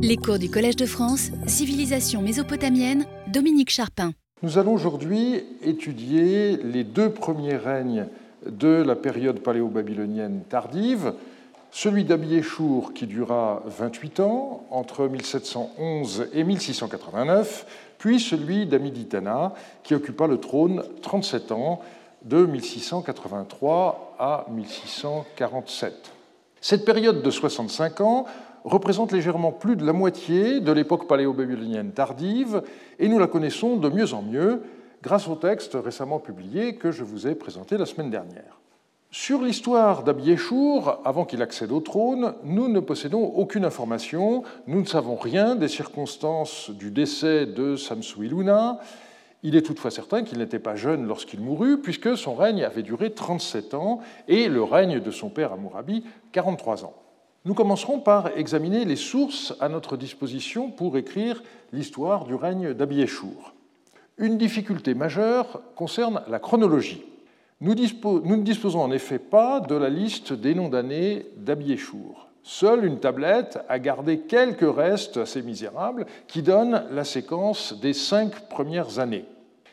Les cours du Collège de France, Civilisation mésopotamienne, Dominique Charpin. Nous allons aujourd'hui étudier les deux premiers règnes de la période paléo-babylonienne tardive, celui d'Abiéchour qui dura 28 ans, entre 1711 et 1689, puis celui d'Amiditana qui occupa le trône 37 ans, de 1683 à 1647. Cette période de 65 ans représente légèrement plus de la moitié de l'époque paléo-babylonienne tardive, et nous la connaissons de mieux en mieux grâce au texte récemment publié que je vous ai présenté la semaine dernière. Sur l'histoire d'Abiéchour, avant qu'il accède au trône, nous ne possédons aucune information, nous ne savons rien des circonstances du décès de Samsu-Iluna. Il est toutefois certain qu'il n'était pas jeune lorsqu'il mourut, puisque son règne avait duré 37 ans et le règne de son père Amourabi 43 ans. Nous commencerons par examiner les sources à notre disposition pour écrire l'histoire du règne d'Abiéchour. Une difficulté majeure concerne la chronologie. Nous, ne disposons en effet pas de la liste des noms d'années d'Abiéchour. Seule une tablette a gardé quelques restes assez misérables qui donnent la séquence des cinq premières années.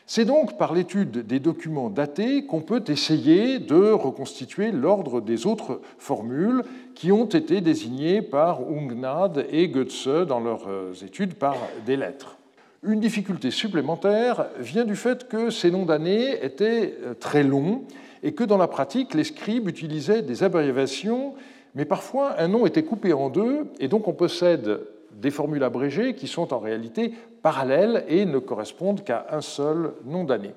C'est donc par l'étude des documents datés qu'on peut essayer de reconstituer l'ordre des autres formules qui ont été désignées par Ungnad et Goetze dans leurs études par des lettres. Une difficulté supplémentaire vient du fait que ces noms d'années étaient euh, très longs et que dans la pratique, les scribes utilisaient des abréviations, mais parfois un nom était coupé en deux, et donc on possède des formules abrégées qui sont en réalité parallèles et ne correspondent qu'à un seul nom d'année.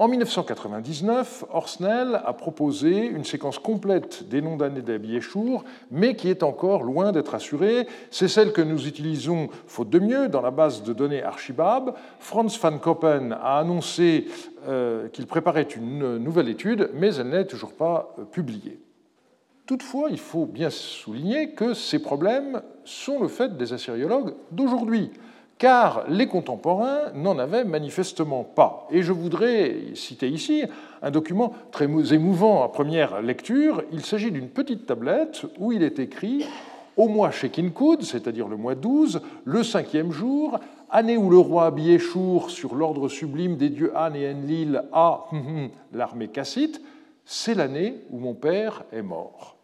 En 1999, Orsnell a proposé une séquence complète des noms d'années d'Abiéchour, mais qui est encore loin d'être assurée. C'est celle que nous utilisons, faute de mieux, dans la base de données Archibab. Franz van Koppen a annoncé euh, qu'il préparait une nouvelle étude, mais elle n'est toujours pas euh, publiée. Toutefois, il faut bien souligner que ces problèmes sont le fait des assyriologues d'aujourd'hui car les contemporains n'en avaient manifestement pas. Et je voudrais citer ici un document très émouvant à première lecture. Il s'agit d'une petite tablette où il est écrit au mois Shekinkud, c'est-à-dire le mois 12, le cinquième jour, année où le roi Abiéchour, sur l'ordre sublime des dieux An et Enlil, a hum, hum, l'armée cassite, c'est l'année où mon père est mort.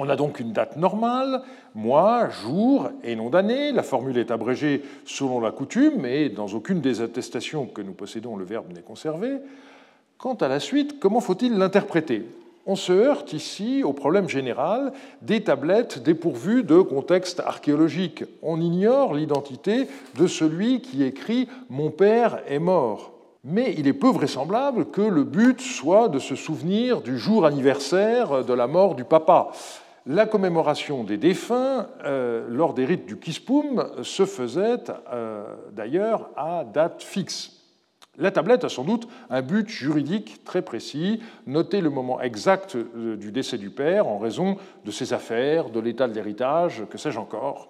On a donc une date normale, mois, jour et nom d'année. La formule est abrégée selon la coutume, mais dans aucune des attestations que nous possédons, le verbe n'est conservé. Quant à la suite, comment faut-il l'interpréter? On se heurte ici au problème général des tablettes dépourvues de contexte archéologique. On ignore l'identité de celui qui écrit Mon père est mort. Mais il est peu vraisemblable que le but soit de se souvenir du jour anniversaire de la mort du papa. La commémoration des défunts euh, lors des rites du Kispum se faisait euh, d'ailleurs à date fixe. La tablette a sans doute un but juridique très précis, noter le moment exact euh, du décès du père en raison de ses affaires, de l'état de l'héritage, que sais-je encore.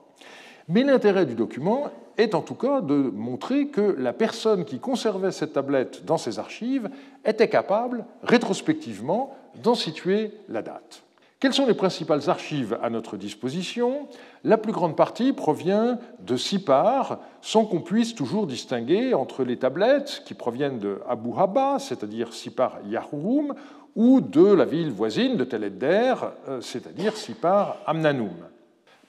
Mais l'intérêt du document est en tout cas de montrer que la personne qui conservait cette tablette dans ses archives était capable, rétrospectivement, d'en situer la date. Quelles sont les principales archives à notre disposition? La plus grande partie provient de Sipar, sans qu'on puisse toujours distinguer entre les tablettes qui proviennent de Abu Haba, c'est-à-dire Sipar Yahurum, ou de la ville voisine de Tel Edder, euh, c'est-à-dire Sipar Amnanum.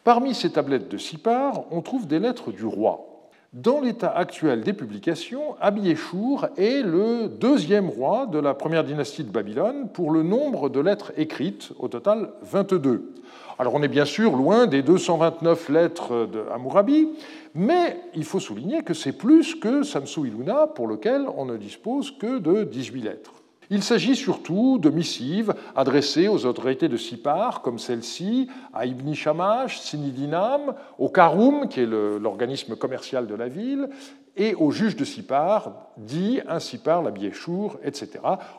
Parmi ces tablettes de Sipar, on trouve des lettres du roi. Dans l'état actuel des publications, Abiéchour est le deuxième roi de la première dynastie de Babylone pour le nombre de lettres écrites, au total 22. Alors on est bien sûr loin des 229 lettres de Hammurabi, mais il faut souligner que c'est plus que Samsu Iluna pour lequel on ne dispose que de 18 lettres. Il s'agit surtout de missives adressées aux autorités de Sipar, comme celle-ci, à Ibn Shamash, Sinidinam, au Karoum, qui est l'organisme commercial de la ville, et aux juges de Sipar, dit un Sipar, la Biéchour, etc.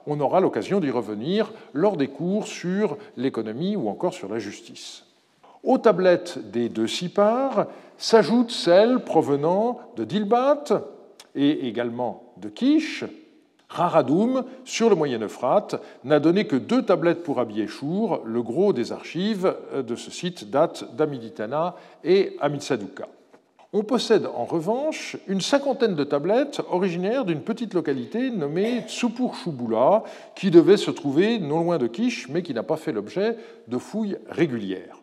On aura l'occasion d'y revenir lors des cours sur l'économie ou encore sur la justice. Aux tablettes des deux Sipar s'ajoutent celles provenant de Dilbat et également de Kish, Raradoum, sur le Moyen Euphrate, n'a donné que deux tablettes pour Abiéchour. Le gros des archives de ce site date d'Amiditana et Amitsadouka. On possède en revanche une cinquantaine de tablettes originaires d'une petite localité nommée Tsupur Shubula, qui devait se trouver non loin de Kish, mais qui n'a pas fait l'objet de fouilles régulières.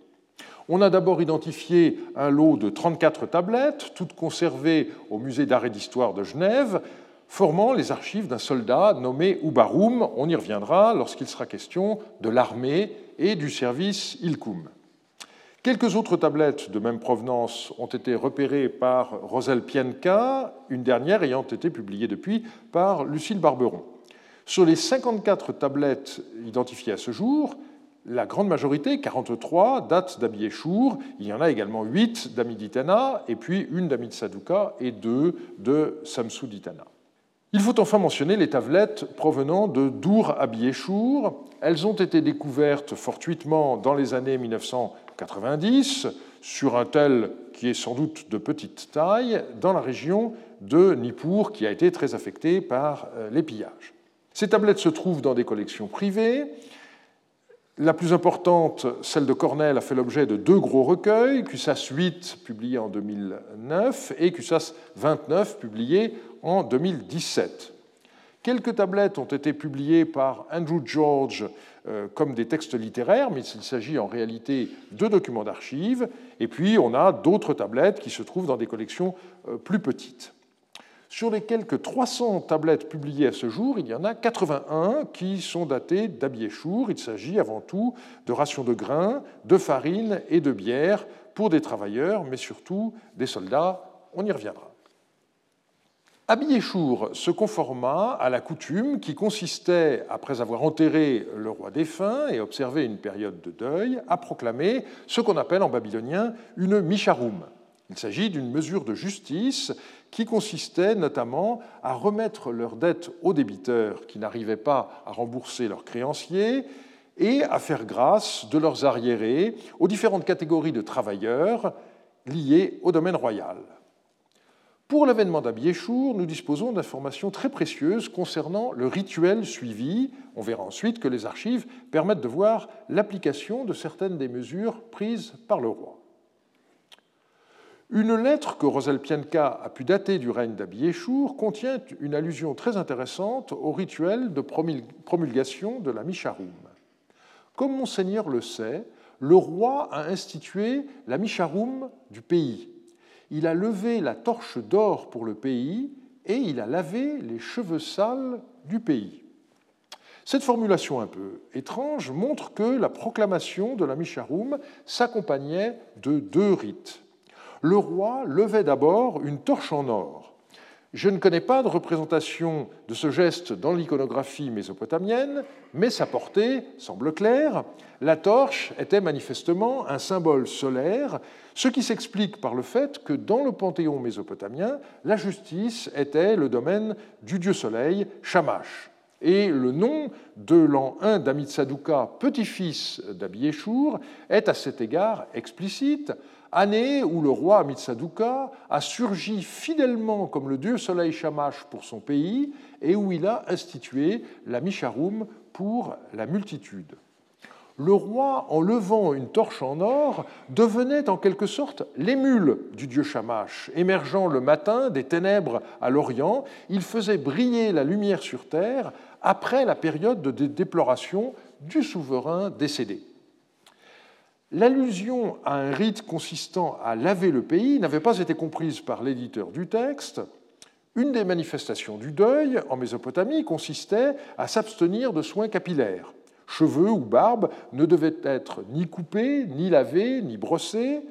On a d'abord identifié un lot de 34 tablettes, toutes conservées au musée d'art et d'histoire de Genève, formant les archives d'un soldat nommé Ubarum. On y reviendra lorsqu'il sera question de l'armée et du service Ilkum. Quelques autres tablettes de même provenance ont été repérées par Rosel Pienka, une dernière ayant été publiée depuis par Lucille Barberon. Sur les 54 tablettes identifiées à ce jour, la grande majorité, 43, datent d'Abiéchour. Il y en a également 8 d'Amiditana, et puis une d'Amid-Sadouka et deux de Samsuditana. Il faut enfin mentionner les tablettes provenant de Dour Abiéchour. Elles ont été découvertes fortuitement dans les années 1990 sur un tel qui est sans doute de petite taille dans la région de Nippur qui a été très affectée par euh, les pillages. Ces tablettes se trouvent dans des collections privées. La plus importante, celle de Cornell, a fait l'objet de deux gros recueils, QSAS 8, publié en 2009, et QSAS 29, publié en 2017. Quelques tablettes ont été publiées par Andrew George euh, comme des textes littéraires, mais il s'agit en réalité de documents d'archives. Et puis, on a d'autres tablettes qui se trouvent dans des collections euh, plus petites. Sur les quelques 300 tablettes publiées à ce jour, il y en a 81 qui sont datées d'Abiéchour. Il s'agit avant tout de rations de grains, de farine et de bière pour des travailleurs, mais surtout des soldats. On y reviendra. Abiéchour se conforma à la coutume qui consistait, après avoir enterré le roi défunt et observé une période de deuil, à proclamer ce qu'on appelle en babylonien une misharum. Il s'agit d'une mesure de justice qui consistait notamment à remettre leurs dettes aux débiteurs qui n'arrivaient pas à rembourser leurs créanciers et à faire grâce de leurs arriérés aux différentes catégories de travailleurs liés au domaine royal. Pour l'avènement d'Abiéchour, nous disposons d'informations très précieuses concernant le rituel suivi. On verra ensuite que les archives permettent de voir l'application de certaines des mesures prises par le roi. Une lettre que Rosel Pienka a pu dater du règne d'Abiéchour contient une allusion très intéressante au rituel de promulgation de la Misharum. Comme Monseigneur le sait, le roi a institué la Misharum du pays il a levé la torche d'or pour le pays et il a lavé les cheveux sales du pays. Cette formulation un peu étrange montre que la proclamation de la Misharum s'accompagnait de deux rites. Le roi levait d'abord une torche en or. Je ne connais pas de représentation de ce geste dans l'iconographie mésopotamienne, mais sa portée semble claire. La torche était manifestement un symbole solaire ce qui s'explique par le fait que dans le panthéon mésopotamien, la justice était le domaine du dieu soleil, Shamash. Et le nom de l'an 1 d'Amitsadouka, petit-fils d'Abiéchour, est à cet égard explicite, année où le roi Amitsadouka a surgi fidèlement comme le dieu soleil Shamash pour son pays et où il a institué la Misharum pour la multitude le roi, en levant une torche en or, devenait en quelque sorte l'émule du dieu Shamash. Émergeant le matin des ténèbres à l'Orient, il faisait briller la lumière sur terre après la période de déploration du souverain décédé. L'allusion à un rite consistant à laver le pays n'avait pas été comprise par l'éditeur du texte. Une des manifestations du deuil en Mésopotamie consistait à s'abstenir de soins capillaires cheveux ou barbe ne devaient être ni coupés, ni lavés, ni brossés.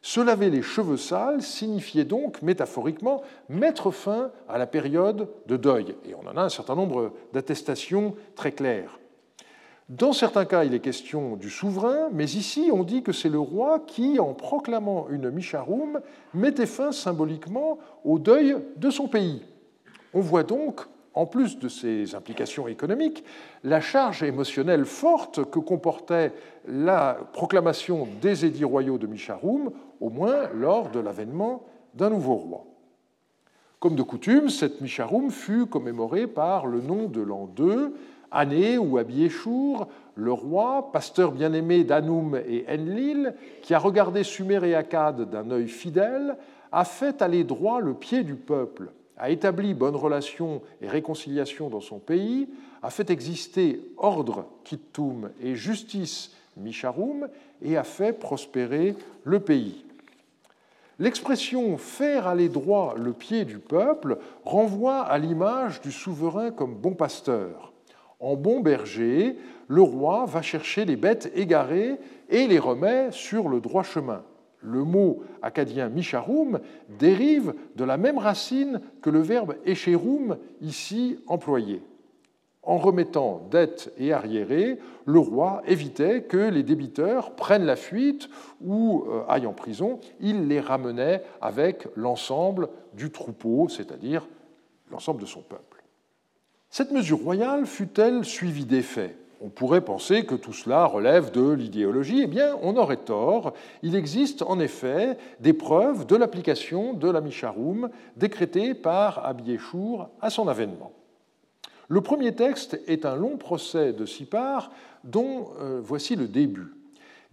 Se laver les cheveux sales signifiait donc, métaphoriquement, mettre fin à la période de deuil. Et on en a un certain nombre d'attestations très claires. Dans certains cas, il est question du souverain, mais ici, on dit que c'est le roi qui, en proclamant une Misharum, mettait fin symboliquement au deuil de son pays. On voit donc en plus de ses implications économiques, la charge émotionnelle forte que comportait la proclamation des édits royaux de Micharoum, au moins lors de l'avènement d'un nouveau roi. Comme de coutume, cette Misharum fut commémorée par le nom de l'an 2, année où Abiéchour, le roi, pasteur bien-aimé d'Anoum et Enlil, qui a regardé Sumer et Akkad d'un œil fidèle, a fait aller droit le pied du peuple, a établi bonnes relations et réconciliation dans son pays, a fait exister ordre Kittum et justice Misharum et a fait prospérer le pays. L'expression faire aller droit le pied du peuple renvoie à l'image du souverain comme bon pasteur. En bon berger, le roi va chercher les bêtes égarées et les remet sur le droit chemin. Le mot acadien misharum dérive de la même racine que le verbe echerum ici employé en remettant dettes et arriérés, le roi évitait que les débiteurs prennent la fuite ou euh, aillent en prison. Il les ramenait avec l'ensemble du troupeau, c'est-à-dire l'ensemble de son peuple. Cette mesure royale fut-elle suivie d'effets on pourrait penser que tout cela relève de l'idéologie. Eh bien, on aurait tort. Il existe en effet des preuves de l'application de la Misharum décrétée par Abiéchour à son avènement. Le premier texte est un long procès de Sipar dont euh, voici le début.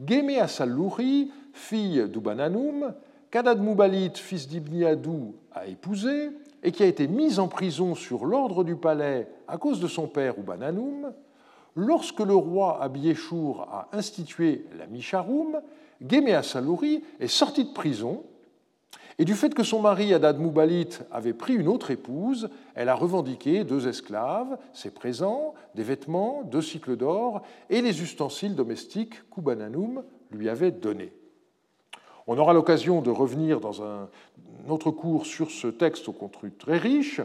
Gémé Salouri, fille d'Ubananoum, qu'Adad Moubalit, fils d'Ibniadou, a épousé et qui a été mise en prison sur l'ordre du palais à cause de son père Ubananoum, lorsque le roi Abiéchour a institué la Misharum, Gémé Salouri est sorti de prison et du fait que son mari, Adad Moubalit, avait pris une autre épouse, elle a revendiqué deux esclaves, ses présents, des vêtements, deux cycles d'or et les ustensiles domestiques qu'Ubananoum lui avait donnés. On aura l'occasion de revenir dans un autre cours sur ce texte au contenu très riche,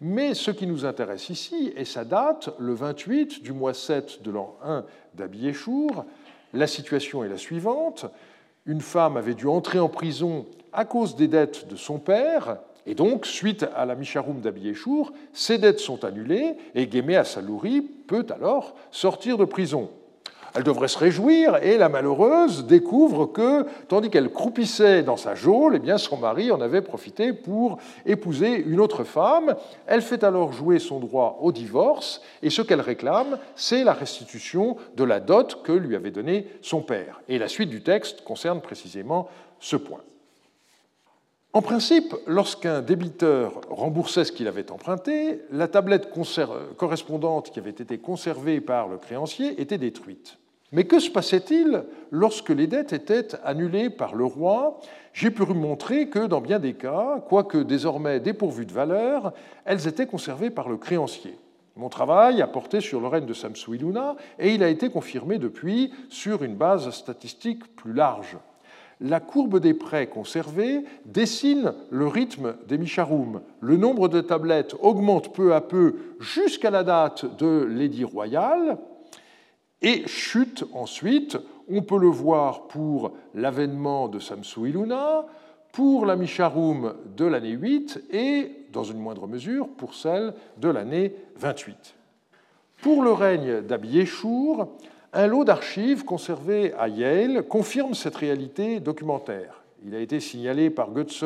mais ce qui nous intéresse ici est sa date, le 28 du mois 7 de l'an 1 d'Abiéchour. La situation est la suivante. Une femme avait dû entrer en prison à cause des dettes de son père, et donc, suite à la Misharum d'Abiéchour, ces dettes sont annulées et Gémé Salouri peut alors sortir de prison. Elle devrait se réjouir et la malheureuse découvre que, tandis qu'elle croupissait dans sa geôle, eh son mari en avait profité pour épouser une autre femme. Elle fait alors jouer son droit au divorce et ce qu'elle réclame, c'est la restitution de la dot que lui avait donnée son père. Et la suite du texte concerne précisément ce point. En principe, lorsqu'un débiteur remboursait ce qu'il avait emprunté, la tablette correspondante qui avait été conservée par le créancier était détruite. Mais que se passait-il lorsque les dettes étaient annulées par le roi J'ai pu montrer que dans bien des cas, quoique désormais dépourvues de valeur, elles étaient conservées par le créancier. Mon travail a porté sur le règne de Samsuiluna et il a été confirmé depuis sur une base statistique plus large la courbe des prêts conservés dessine le rythme des Misharum. Le nombre de tablettes augmente peu à peu jusqu'à la date de l'édit royal et chute ensuite. On peut le voir pour l'avènement de Samsu Iluna, pour la Misharum de l'année 8 et, dans une moindre mesure, pour celle de l'année 28. Pour le règne d'Abiéchour, un lot d'archives conservé à Yale confirme cette réalité documentaire. Il a été signalé par Goetze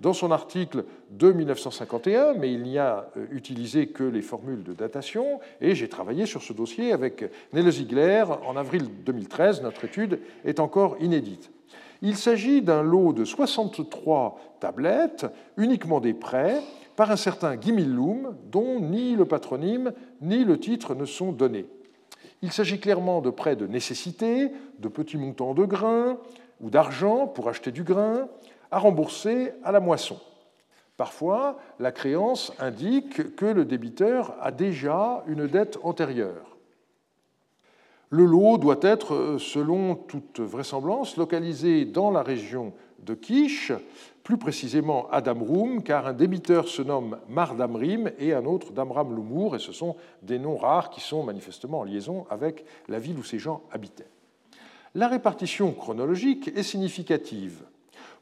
dans son article de 1951, mais il n'y a euh, utilisé que les formules de datation, et j'ai travaillé sur ce dossier avec Nele Ziegler en avril 2013. Notre étude est encore inédite. Il s'agit d'un lot de 63 tablettes, uniquement des prêts, par un certain Gimillum, dont ni le patronyme ni le titre ne sont donnés. Il s'agit clairement de prêts de nécessité, de petits montants de grains ou d'argent pour acheter du grain, à rembourser à la moisson. Parfois, la créance indique que le débiteur a déjà une dette antérieure. Le lot doit être, selon toute vraisemblance, localisé dans la région de Kish, plus précisément à Damroum, car un débiteur se nomme Mar Damrim et un autre Damram Lumour, et ce sont des noms rares qui sont manifestement en liaison avec la ville où ces gens habitaient. La répartition chronologique est significative.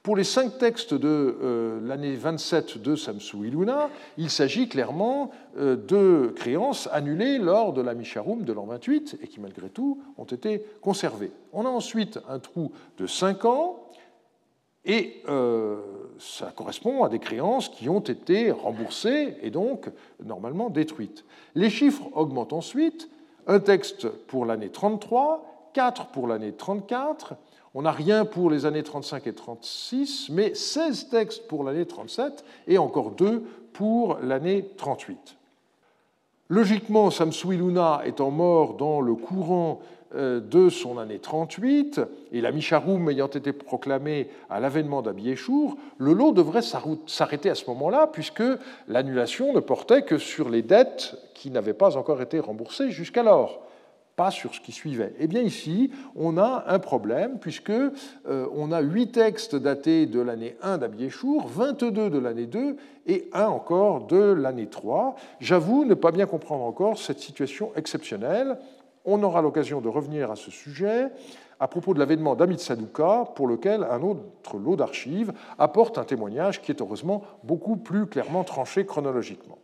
Pour les cinq textes de euh, l'année 27 de Samsu Iluna, il s'agit clairement euh, de créances annulées lors de la Misharum de l'an 28 et qui, malgré tout, ont été conservées. On a ensuite un trou de cinq ans et euh, ça correspond à des créances qui ont été remboursées et donc normalement détruites. Les chiffres augmentent ensuite. Un texte pour l'année 33, 4 pour l'année 34. On n'a rien pour les années 35 et 36, mais 16 textes pour l'année 37 et encore 2 pour l'année 38. Logiquement, Samsuiluna étant mort dans le courant euh, de son année 38, et la Misharoum ayant été proclamée à l'avènement d'Abiéchour, le lot devrait s'arrêter à ce moment-là, puisque l'annulation ne portait que sur les dettes qui n'avaient pas encore été remboursées jusqu'alors pas sur ce qui suivait. Eh bien ici, on a un problème, puisque euh, on a huit textes datés de l'année 1 d'Abiéchour, 22 de l'année 2 et un encore de l'année 3. J'avoue ne pas bien comprendre encore cette situation exceptionnelle. On aura l'occasion de revenir à ce sujet à propos de l'avènement d'Amit Sadouka, pour lequel un autre lot d'archives apporte un témoignage qui est heureusement beaucoup plus clairement tranché chronologiquement.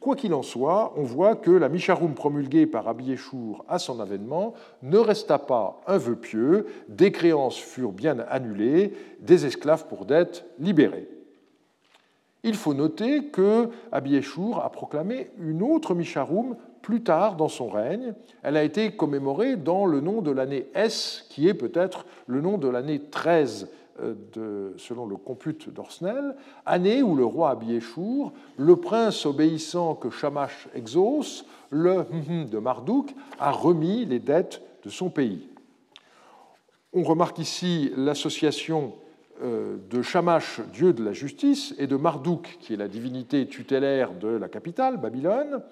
Quoi qu'il en soit, on voit que la Misharoum promulguée par Abiéchour à son avènement ne resta pas un vœu pieux, des créances furent bien annulées, des esclaves pour dette libérés. Il faut noter que Abiéchour a proclamé une autre Misharoum plus tard dans son règne. Elle a été commémorée dans le nom de l'année S, qui est peut-être le nom de l'année 13 euh, de, selon le compute d'Orsnel, année où le roi Abiéchour, le prince obéissant que Shamash exauce, le de Marduk, a remis les dettes de son pays. On remarque ici l'association euh, de Shamash, dieu de la justice, et de Marduk, qui est la divinité tutélaire de la capitale, Babylone.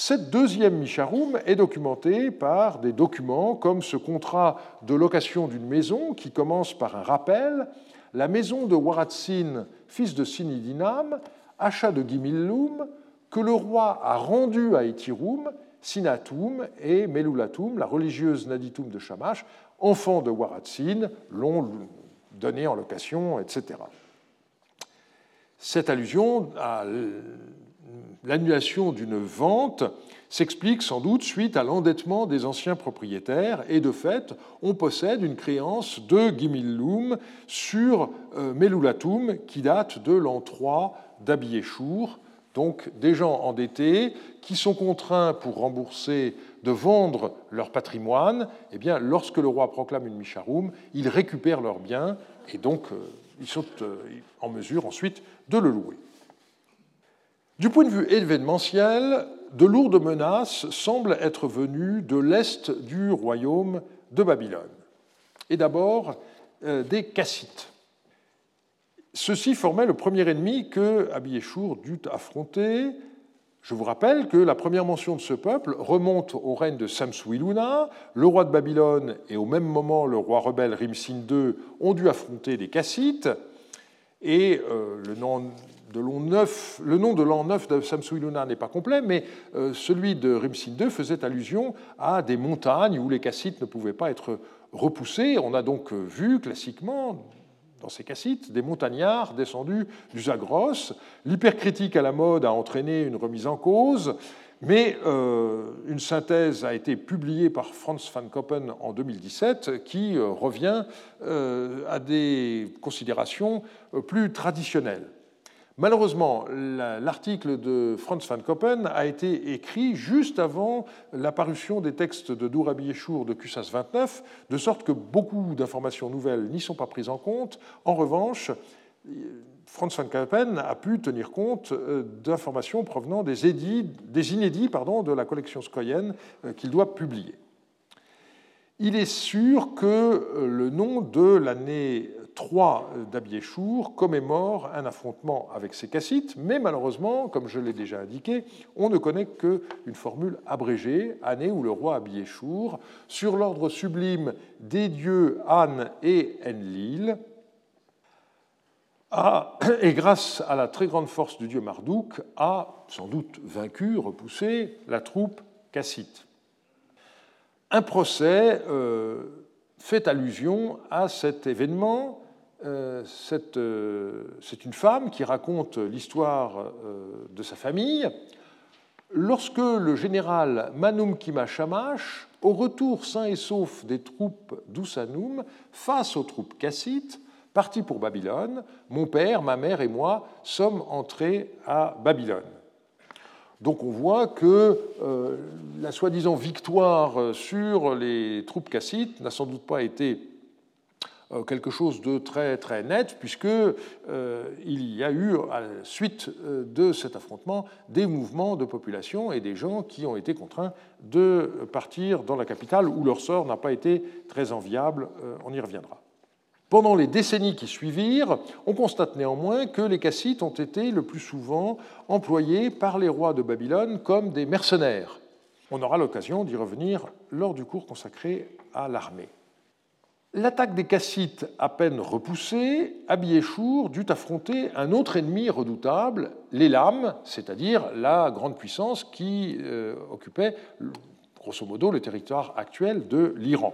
Cette deuxième Misharoum est documentée par des documents comme ce contrat de location d'une maison qui commence par un rappel La maison de Waratsin, fils de Sinidinam, achat de Gimillum, que le roi a rendu à Etirum, Sinatum et Melulatum, la religieuse Naditum de Shamash, enfants de Waratsin, l'ont donné en location, etc. Cette allusion à l'annulation d'une vente s'explique sans doute suite à l'endettement des anciens propriétaires et de fait, on possède une créance de Gimillum sur euh, Melulatum qui date de l'an 3 d'Abiéchour. Donc des gens endettés qui sont contraints pour rembourser de vendre leur patrimoine, eh bien, lorsque le roi proclame une Misharum, ils récupèrent leurs biens et donc euh, ils sont euh, en mesure ensuite de le louer. Du point de vue événementiel, de lourdes menaces semblent être venues de l'est du royaume de Babylone. Et d'abord euh, des Kassites. Ceux-ci formaient le premier ennemi que Abiéchour dut affronter. Je vous rappelle que la première mention de ce peuple remonte au règne de Samsuiluna. Le roi de Babylone et au même moment le roi rebelle Rimsin II ont dû affronter les Kassites. Et euh, le nom de l'an 9, le nom de l'an 9 de Samsuiluna n'est pas complet, mais euh, celui de Rimsin II faisait allusion à des montagnes où les cassites ne pouvaient pas être repoussés. On a donc vu classiquement dans ces cassites des montagnards descendus du Zagros. L'hypercritique à la mode a entraîné une remise en cause. Mais euh, une synthèse a été publiée par Franz van Koppen en 2017 qui euh, revient à des considérations plus traditionnelles. Malheureusement, l'article de Franz van Koppen a été écrit juste avant l'apparition des textes de Dourabi Eschour de Cussas 29, de sorte que beaucoup d'informations nouvelles n'y sont pas prises en compte. En revanche, Franz van Koppen a pu tenir compte euh, d'informations provenant des, inédits de la collection Skoyen euh, qu'il doit publier. Il est sûr que euh, le nom de l'année 3 d'Abiéchour commémore un affrontement avec ces cassites, mais malheureusement, comme je l'ai déjà indiqué, on ne connaît qu'une formule abrégée, année où le roi Abiéchour, sur l'ordre sublime des dieux Anne et Enlil, a, et grâce à la très grande force du dieu Marduk, a sans doute vaincu, repoussé la troupe cassite. Un procès euh, fait allusion à cet événement euh, euh, c'est une femme qui raconte l'histoire euh, de sa famille. Lorsque le général Manum Kima Shamash, au retour sain et sauf des troupes d'Usanum face aux troupes cassites, parti pour Babylone. Mon père, ma mère et moi sommes entrés à Babylone. Donc on voit que euh, la soi-disant victoire sur les troupes cassites n'a sans doute pas été euh, quelque chose de très très net, puisqu'il euh, y a eu, à la suite euh, de cet affrontement, des mouvements de population et des gens qui ont été contraints de partir dans la capitale, où leur sort n'a pas été très enviable, on y reviendra. Pendant les décennies qui suivirent, on constate néanmoins que les Cassites ont été le plus souvent employés par les rois de Babylone comme des mercenaires. On aura l'occasion d'y revenir lors du cours consacré à l'armée. L'attaque des Cassites à peine repoussée, Abiéchour dut affronter un autre ennemi redoutable, l'Élam, c'est-à-dire la grande puissance qui euh, occupait grosso modo le territoire actuel de l'Iran.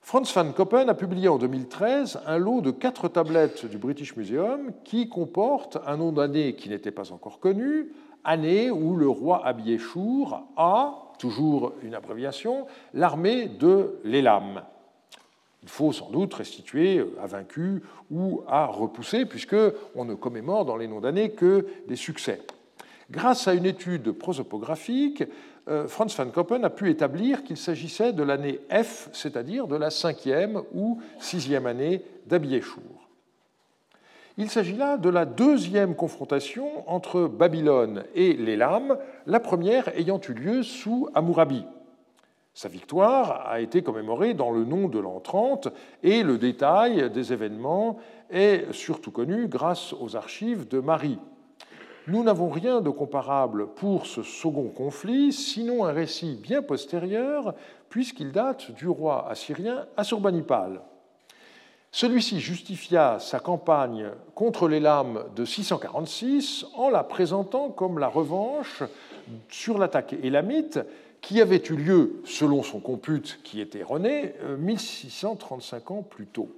Franz van Koppen a publié en 2013 un lot de quatre tablettes du British Museum qui comporte un nom d'année qui n'était pas encore connu, année où le roi Abiéchour a, toujours une abréviation, l'armée de l'Élam il faut sans doute restituer à vaincu ou à repousser, puisqu'on ne commémore dans les noms d'années que des succès. Grâce à une étude prosopographique, euh, Franz van Koppen a pu établir qu'il s'agissait de l'année F, c'est-à-dire de la cinquième ou sixième année d'Abiéchour. Il s'agit là de la deuxième confrontation entre Babylone et l'Élam, la première ayant eu lieu sous Hammurabi. Sa victoire a été commémorée dans le nom de l'an 30 et le détail des événements est surtout connu grâce aux archives de Marie. Nous n'avons rien de comparable pour ce second conflit, sinon un récit bien postérieur, puisqu'il date du roi assyrien Assurbanipal. Celui-ci justifia sa campagne contre les lames de 646 en la présentant comme la revanche sur l'attaque élamite qui avait eu lieu, selon son compute qui était erroné, 1635 euh, ans plus tôt.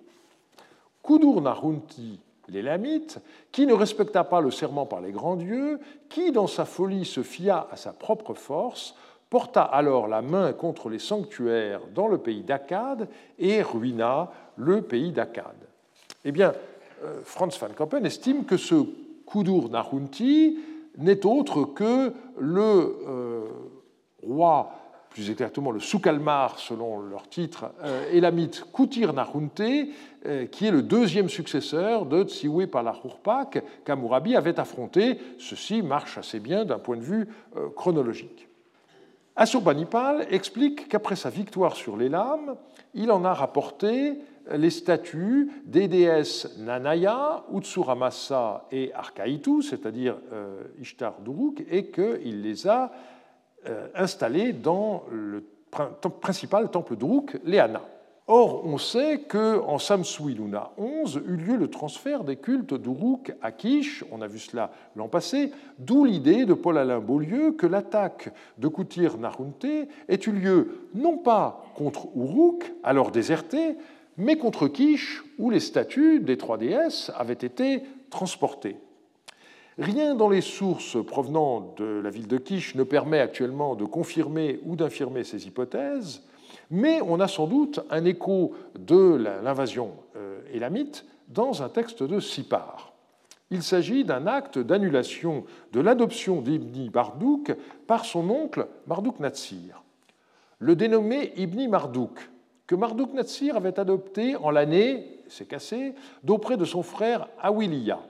Kudur Narunti, l'élamite, qui ne respecta pas le serment par les grands dieux, qui dans sa folie se fia à sa propre force, porta alors la main contre les sanctuaires dans le pays d'Akkad et ruina le pays d'Akkad. Eh bien, euh, Franz van Kampen estime que ce Kudur Narunti n'est autre que le euh, roi, plus exactement le Soukalmar selon leur titre, euh, élamite Koutir Nahunte, euh, qui est le deuxième successeur de Tsiwe Palahurpak qu'Amurabi avait affronté. Ceci marche assez bien d'un point de vue euh, chronologique. Assurbanipal explique qu'après sa victoire sur les lames, il en a rapporté les statues des déesses Nanaya, Utsuramasa et Arkaitu, c'est-à-dire Ishtar Duruk, et qu'il les a euh, installé dans le principal temple d'Uruk, Léana. Or, on sait qu'en Samsui Luna 11 eut lieu le transfert des cultes d'Uruk à Kish, on a vu cela l'an passé, d'où l'idée de Paul-Alain Beaulieu que l'attaque de Koutir Narunte ait eu lieu non pas contre Uruk, alors déserté, mais contre Kish, où les statues des trois déesses avaient été transportées. Rien dans les sources provenant de la ville de Kish ne permet actuellement de confirmer ou d'infirmer ces hypothèses, mais on a sans doute un écho de l'invasion euh, élamite dans un texte de Sipar. Il s'agit d'un acte d'annulation de l'adoption d'Ibni Bardouk par son oncle Marduk Natsir. Le dénommé Ibni Mardouk, que Marduk Natsir avait adopté en l'année, c'est cassé, d'auprès de son frère Awiliya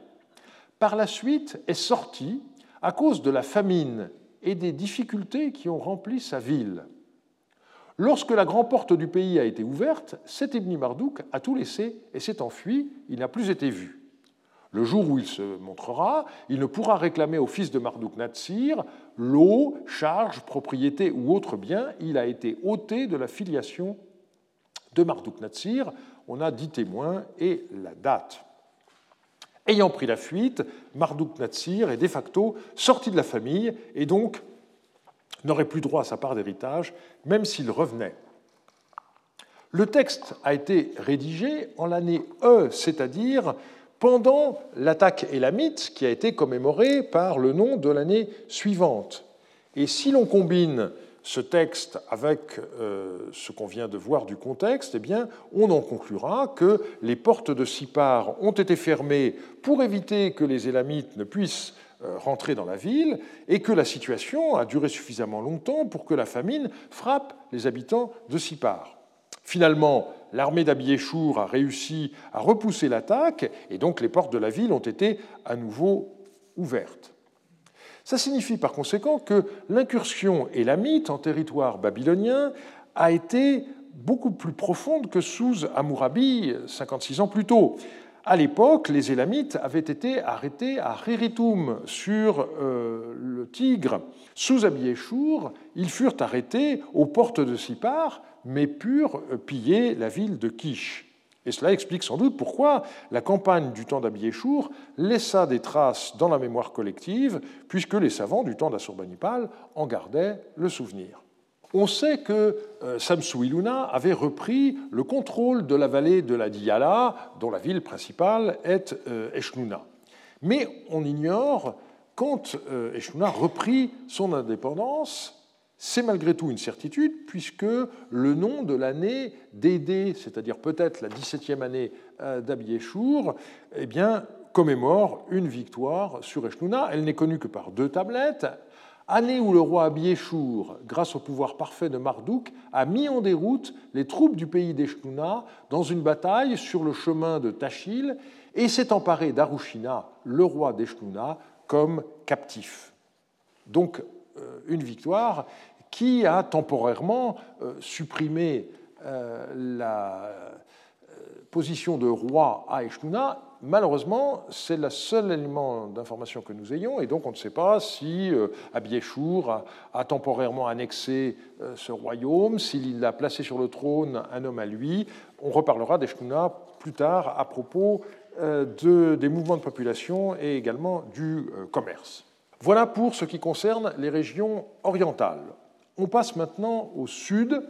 par la suite est sorti à cause de la famine et des difficultés qui ont rempli sa ville. Lorsque la grande porte du pays a été ouverte, cet Ibn Mardouk a tout laissé et s'est enfui, il n'a plus été vu. Le jour où il se montrera, il ne pourra réclamer au fils de Mardouk Natsir l'eau, charge, propriété ou autre bien. Il a été ôté de la filiation de Mardouk Natsir. On a dix témoins et la date. Ayant pris la fuite, Marduk Natsir est de facto sorti de la famille et donc n'aurait plus droit à sa part d'héritage, même s'il revenait. Le texte a été rédigé en l'année E, c'est-à-dire pendant l'attaque élamite qui a été commémorée par le nom de l'année suivante. Et si l'on combine ce texte avec euh, ce qu'on vient de voir du contexte, eh bien, on en conclura que les portes de Sipar ont été fermées pour éviter que les Élamites ne puissent euh, rentrer dans la ville et que la situation a duré suffisamment longtemps pour que la famine frappe les habitants de Sipar. Finalement, l'armée d'Abiéchour a réussi à repousser l'attaque et donc les portes de la ville ont été à nouveau ouvertes. Ça signifie par conséquent que l'incursion élamite en territoire babylonien a été beaucoup plus profonde que sous Amourabi 56 ans plus tôt. À l'époque, les Élamites avaient été arrêtés à Riritum, sur euh, le Tigre. Sous Abiéchour, ils furent arrêtés aux portes de Sipar, mais purent piller la ville de Kish. Et cela explique sans doute pourquoi la campagne du temps d'Abiéchour laissa des traces dans la mémoire collective, puisque les savants du temps d'Assurbanipal en gardaient le souvenir on sait que euh, Samsu-Iluna avait repris le contrôle de la vallée de la Diyala, dont la ville principale est euh, Eshnuna. Mais on ignore quand euh, Eshnuna reprit son indépendance. C'est malgré tout une certitude, puisque le nom de l'année d'Édé, c'est-à-dire peut-être la 17e année d'Abiéchour, eh bien, commémore une victoire sur Eshnuna. Elle n'est connue que par deux tablettes année où le roi Abiéchour, grâce au pouvoir parfait de Marduk, a mis en déroute les troupes du pays d'Eshnouna dans une bataille sur le chemin de Tachil et s'est emparé d'Arushina, le roi d'Eshnouna, comme captif. Donc euh, une victoire qui a temporairement euh, supprimé euh, la position de roi à Eshnouna malheureusement, c'est le seul élément d'information que nous ayons, et donc on ne sait pas si euh, Abiéchour a, temporairement annexé euh, ce royaume, s'il a placé sur le trône un homme à lui. On reparlera d'Eshkuna plus tard à propos euh, des mouvements de population et également du commerce. Voilà pour ce qui concerne les régions orientales. On passe maintenant au sud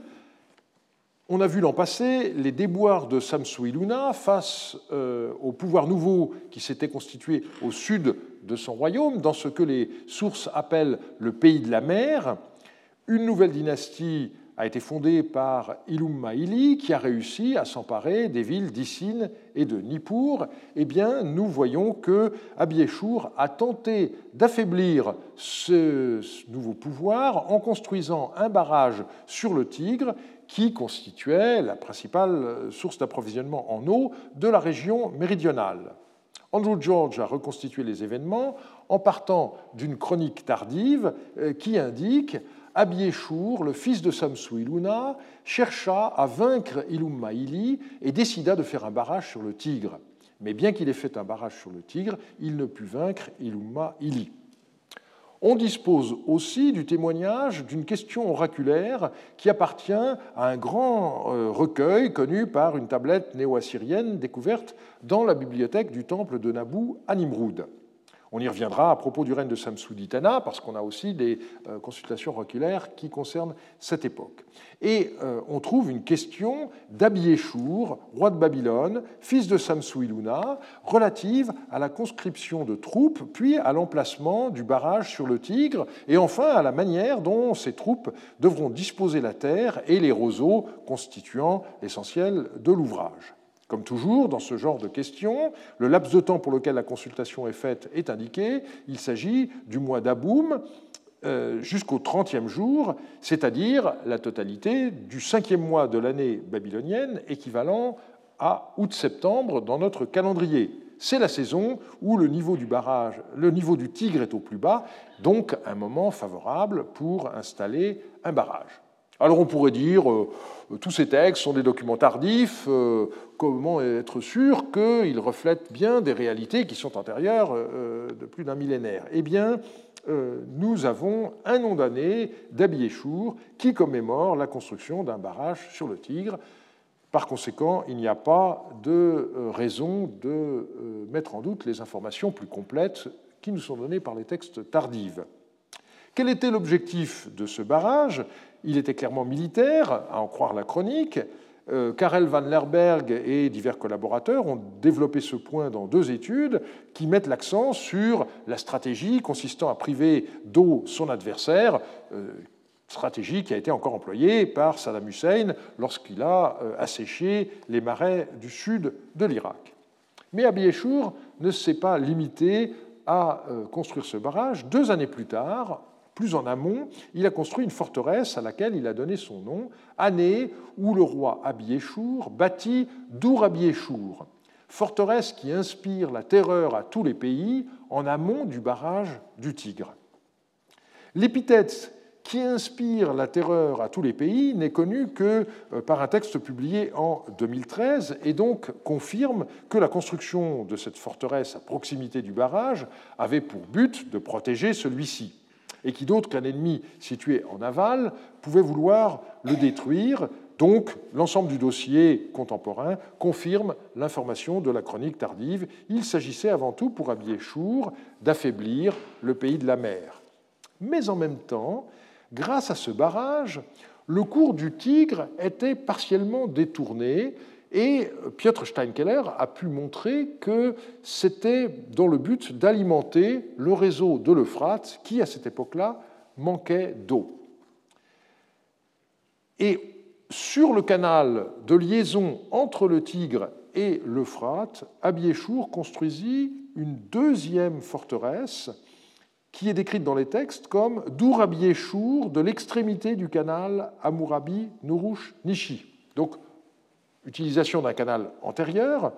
on a vu l'an passé les déboires de Samsu-Iluna face euh, au pouvoir nouveau qui s'était constitué au sud de son royaume, dans ce que les sources appellent le pays de la mer. Une nouvelle dynastie a été fondée par Ilum Maili, qui a réussi à s'emparer des villes d'Issine et de Nippur. Eh bien, nous voyons que Abiéchour a tenté d'affaiblir ce nouveau pouvoir en construisant un barrage sur le Tigre qui constituait la principale source d'approvisionnement en eau de la région méridionale. Andrew George a reconstitué les événements en partant d'une chronique tardive euh, qui indique Abiéchour, le fils de Samsu Iluna, chercha à vaincre Ilum et décida de faire un barrage sur le Tigre. Mais bien qu'il ait fait un barrage sur le Tigre, il ne put vaincre Ilumma Ili. On dispose aussi du témoignage d'une question oraculaire qui appartient à un grand euh, recueil connu par une tablette néo-assyrienne découverte dans la bibliothèque du temple de Nabou à Nimroud. On y reviendra à propos du règne de Samsuditana, parce qu'on a aussi des euh, consultations oculaires qui concernent cette époque. Et euh, on trouve une question d'Abiéchour, roi de Babylone, fils de Samsu-Iluna, relative à la conscription de troupes, puis à l'emplacement du barrage sur le Tigre, et enfin à la manière dont ces troupes devront disposer la terre et les roseaux constituant l'essentiel de l'ouvrage. Comme toujours, dans ce genre de questions, le laps de temps pour lequel la consultation est faite est indiqué. Il s'agit du mois d'Aboum euh, jusqu'au 30e jour, c'est-à-dire la totalité du cinquième mois de l'année babylonienne, équivalent à août-septembre dans notre calendrier. C'est la saison où le niveau du barrage, le niveau du Tigre est au plus bas, donc un moment favorable pour installer un barrage. Alors on pourrait dire, euh, tous ces textes sont des documents tardifs, euh, comment être sûr qu'ils reflètent bien des réalités qui sont antérieures euh, de plus d'un millénaire? Eh bien, nous avons un nom d'année d'Abiéchour qui commémore la construction d'un barrage sur le Tigre. Par conséquent, il n'y a pas de raison de mettre en doute les informations plus complètes qui nous sont données par les textes tardifs. Quel était l'objectif de ce barrage? Il était clairement militaire, à en croire la chronique. Euh, Karel van Lerberg et divers collaborateurs ont développé ce point dans deux études qui mettent l'accent sur la stratégie consistant à priver d'eau son adversaire, euh, stratégie qui a été encore employée par Saddam Hussein lorsqu'il a euh, asséché les marais du sud de l'Irak. Mais Abiyechour ne s'est pas limité à construire ce barrage. Deux années plus tard, plus en amont, il a construit une forteresse à laquelle il a donné son nom, année où le roi Abiyechour bâtit Dour Abiyechour, forteresse qui inspire la terreur à tous les pays en amont du barrage du Tigre. L'épithète qui inspire la terreur à tous les pays n'est connu que euh, par un texte publié en 2013 et donc confirme que la construction de cette forteresse à proximité du barrage avait pour but de protéger celui-ci et qui d'autre qu'un ennemi situé en aval pouvait vouloir le détruire. Donc l'ensemble du dossier contemporain confirme l'information de la chronique tardive. Il s'agissait avant tout pour Abiéchour d'affaiblir le pays de la mer. Mais en même temps, Grâce à ce barrage, le cours du Tigre était partiellement détourné et Piotr Steinkeller a pu montrer que c'était dans le but d'alimenter le réseau de l'Euphrate qui, à cette époque-là, manquait d'eau. Et sur le canal de liaison entre le Tigre et l'Euphrate, Abiéchour construisit une deuxième forteresse qui est décrite dans les textes comme Dourabi Chour de l'extrémité du canal Amurabi Nurush Nishi. Donc, utilisation d'un canal antérieur,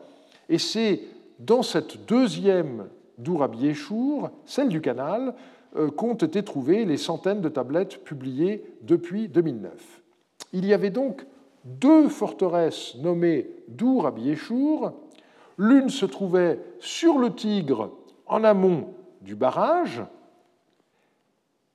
et c'est dans cette deuxième Dourabi Chour, celle du canal, euh, qu'ont été trouvées les centaines de tablettes publiées depuis 2009. Il y avait donc deux forteresses nommées Dour L'une se trouvait sur le Tigre, en amont du barrage,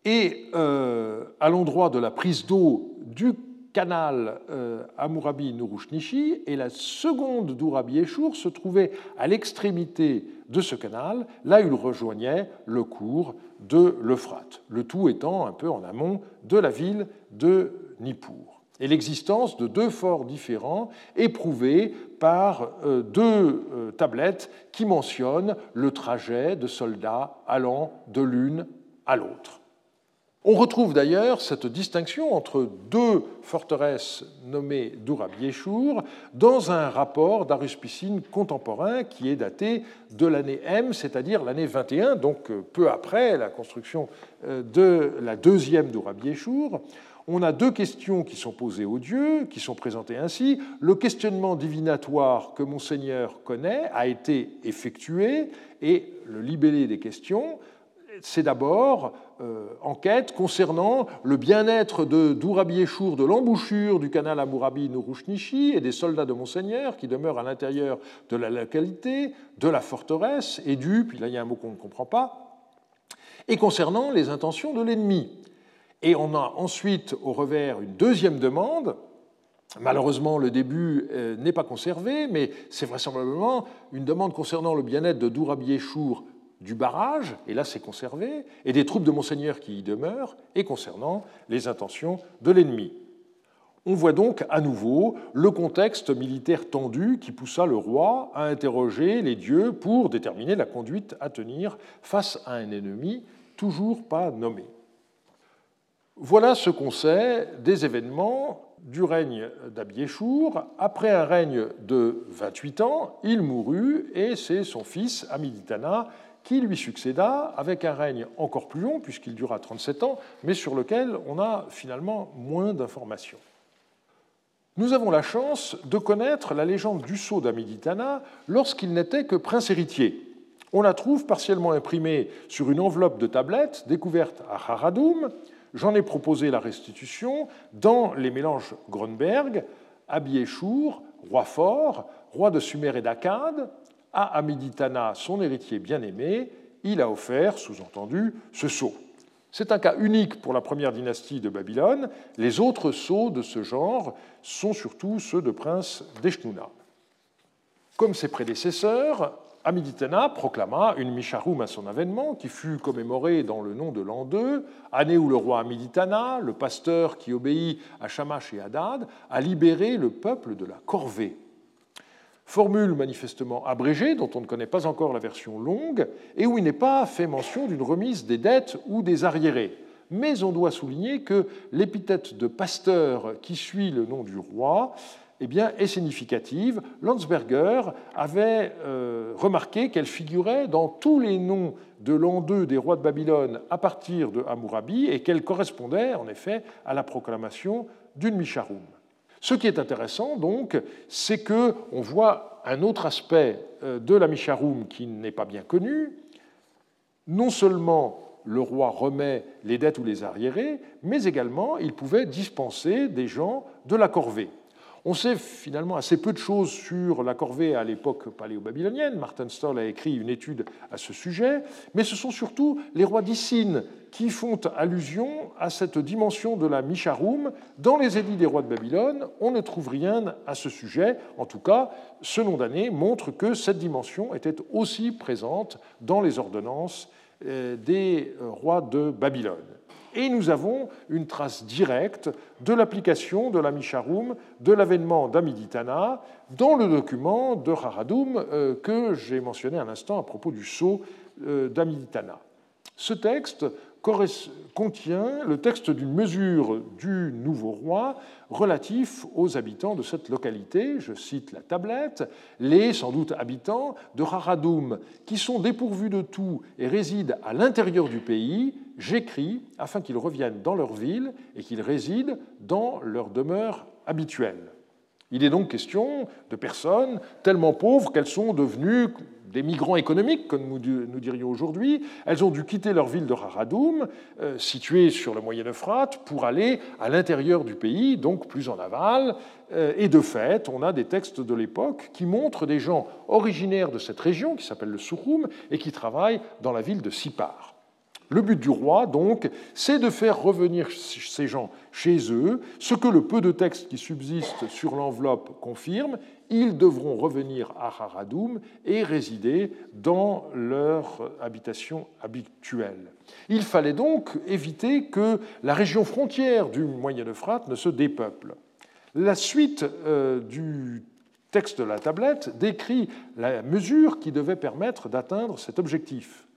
et euh, à l'endroit de la prise d'eau du canal euh, Amurabi Nurushnishi, et la seconde d'Urabi Eshour se trouvait à l'extrémité de ce canal, là où il rejoignait le cours de l'Euphrate, le tout étant un peu en amont de la ville de Nippur. Et l'existence de deux forts différents est prouvée par euh, deux tablettes qui mentionnent le trajet de soldats allant de l'une à l'autre. On retrouve d'ailleurs cette distinction entre deux forteresses nommées Dourabiéchour dans un rapport d'Aruspicine contemporain qui est daté de l'année M, c'est-à-dire l'année 21, donc peu après la construction euh, de la deuxième Dourabiéchour. On a deux questions qui sont posées aux dieux, qui sont présentées ainsi. Le questionnement divinatoire que Monseigneur connaît a été effectué et le libellé des questions c'est d'abord euh, enquête concernant le bien-être de Dourabi de l'embouchure du canal Amourabi Nurushnishi et des soldats de Monseigneur qui demeurent à l'intérieur de la localité, de la forteresse, et du, puis là il y a un mot qu'on ne comprend pas, et concernant les intentions de l'ennemi. Et on a ensuite au revers une deuxième demande. Malheureusement, le début euh, n'est pas conservé, mais c'est vraisemblablement une demande concernant le bien-être de Dourabi du barrage, et là c'est conservé, et des troupes de Monseigneur qui y demeurent, et concernant les intentions de l'ennemi. On voit donc à nouveau le contexte militaire tendu qui poussa le roi à interroger les dieux pour déterminer la conduite à tenir face à un ennemi toujours pas nommé. Voilà ce qu'on sait des événements du règne d'Abiéchour. Après un règne de 28 ans, il mourut et c'est son fils Amiditana qui lui succéda avec un règne encore plus long, puisqu'il dura 37 ans, mais sur lequel on a finalement moins d'informations. Nous avons la chance de connaître la légende du sceau d'Amiditana lorsqu'il n'était que prince héritier. On la trouve partiellement imprimée sur une enveloppe de tablettes découverte à Haradoum. J'en ai proposé la restitution dans les mélanges Grunberg, Abiéchour, roi fort, roi de Sumer et d'Akkad, à Amiditana, son héritier bien-aimé, il a offert, sous-entendu, ce sceau. C'est un cas unique pour la première dynastie de Babylone. Les autres sceaux de ce genre sont surtout ceux de princes d'Eshnuna. Comme ses prédécesseurs, Amiditana proclama une Misharum à son avènement, qui fut commémorée dans le nom de l'an 2, année où le roi Amiditana, le pasteur qui obéit à Shamash et Hadad, a libéré le peuple de la corvée formule manifestement abrégée, dont on ne connaît pas encore la version longue, et où il n'est pas fait mention d'une remise des dettes ou des arriérés. mais on doit souligner que l'épithète de pasteur qui suit le nom du roi eh bien, est significative. Landsberger avait euh, remarqué qu'elle figurait dans tous les noms de l'an 2 des rois de Babylone à partir de Hammurabi et qu'elle correspondait en effet à la proclamation d'une Misharum. Ce qui est intéressant donc, c'est que on voit un autre aspect euh, de la Misharum qui n'est pas bien connu. Non seulement le roi remet les dettes ou les arriérés, mais également il pouvait dispenser des gens de la corvée. On sait finalement assez peu de choses sur la corvée à l'époque paléo-babylonienne. Martin Stoll a écrit une étude à ce sujet, mais ce sont surtout les rois d'Issine qui font allusion à cette dimension de la Misharum. Dans les édits des rois de Babylone, on ne trouve rien à ce sujet. En tout cas, ce nom d'année montre que cette dimension était aussi présente dans les ordonnances euh, des rois de Babylone. Et nous avons une trace directe de l'application de la Misharum, de l'avènement d'Amiditana, dans le document de Haradum euh, que j'ai mentionné un instant à propos du sceau euh, d'Amiditana. Ce texte contient le texte d'une mesure du nouveau roi relatif aux habitants de cette localité, je cite la tablette, les sans doute habitants de Haradoum, qui sont dépourvus de tout et résident à l'intérieur du pays, j'écris afin qu'ils reviennent dans leur ville et qu'ils résident dans leur demeure habituelle. Il est donc question de personnes tellement pauvres qu'elles sont devenues des migrants économiques, comme nous dirions aujourd'hui. Elles ont dû quitter leur ville de Haradoum, euh, située sur le Moyen Euphrate, pour aller à l'intérieur du pays, donc plus en aval. Euh, et de fait, on a des textes de l'époque qui montrent des gens originaires de cette région, qui s'appelle le Souroum, et qui travaillent dans la ville de Sipar. Le but du roi, donc, c'est de faire revenir ces gens chez eux, ce que le peu de textes qui subsistent sur l'enveloppe confirme, ils devront revenir à Haradoum et résider dans leur habitation habituelle. Il fallait donc éviter que la région frontière du Moyen-Euphrate ne se dépeuple. La suite euh, du texte de la tablette décrit la mesure qui devait permettre d'atteindre cet objectif.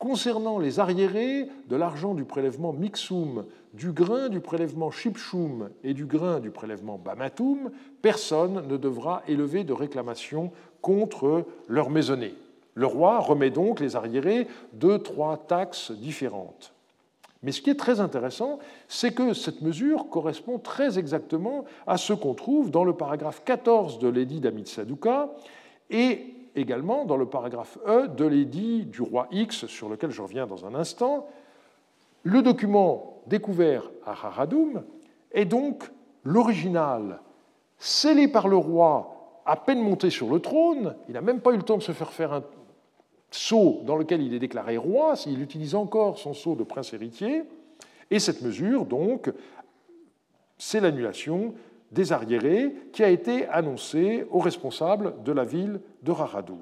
Concernant les arriérés de l'argent du prélèvement Mixum, du grain du prélèvement Shipshum et du grain du prélèvement Bamatum, personne ne devra élever de réclamation contre leur maisonnée. Le roi remet donc les arriérés de trois taxes différentes. Mais ce qui est très intéressant, c'est que cette mesure correspond très exactement à ce qu'on trouve dans le paragraphe 14 de l'édit d'Amitsaduka et également dans le paragraphe E de l'édit du roi X, sur lequel je reviens dans un instant. Le document découvert à Haradoum est donc l'original, scellé par le roi à peine monté sur le trône. Il n'a même pas eu le temps de se faire faire un sceau dans lequel il est déclaré roi, s'il utilise encore son sceau de prince héritier. Et cette mesure, donc, c'est l'annulation des arriérés qui a été annoncé aux responsables de la ville de Raradoum.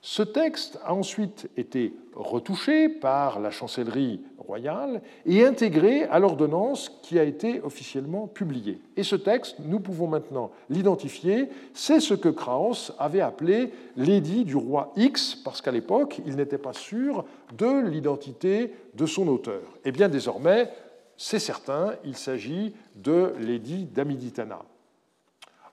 Ce texte a ensuite été retouché par la chancellerie royale et intégré à l'ordonnance qui a été officiellement publiée. Et ce texte, nous pouvons maintenant l'identifier, c'est ce que Kraus avait appelé l'édit du roi X, parce qu'à l'époque, il n'était pas sûr de l'identité de son auteur. Et bien désormais, c'est certain, il s'agit de l'édit d'Amiditana.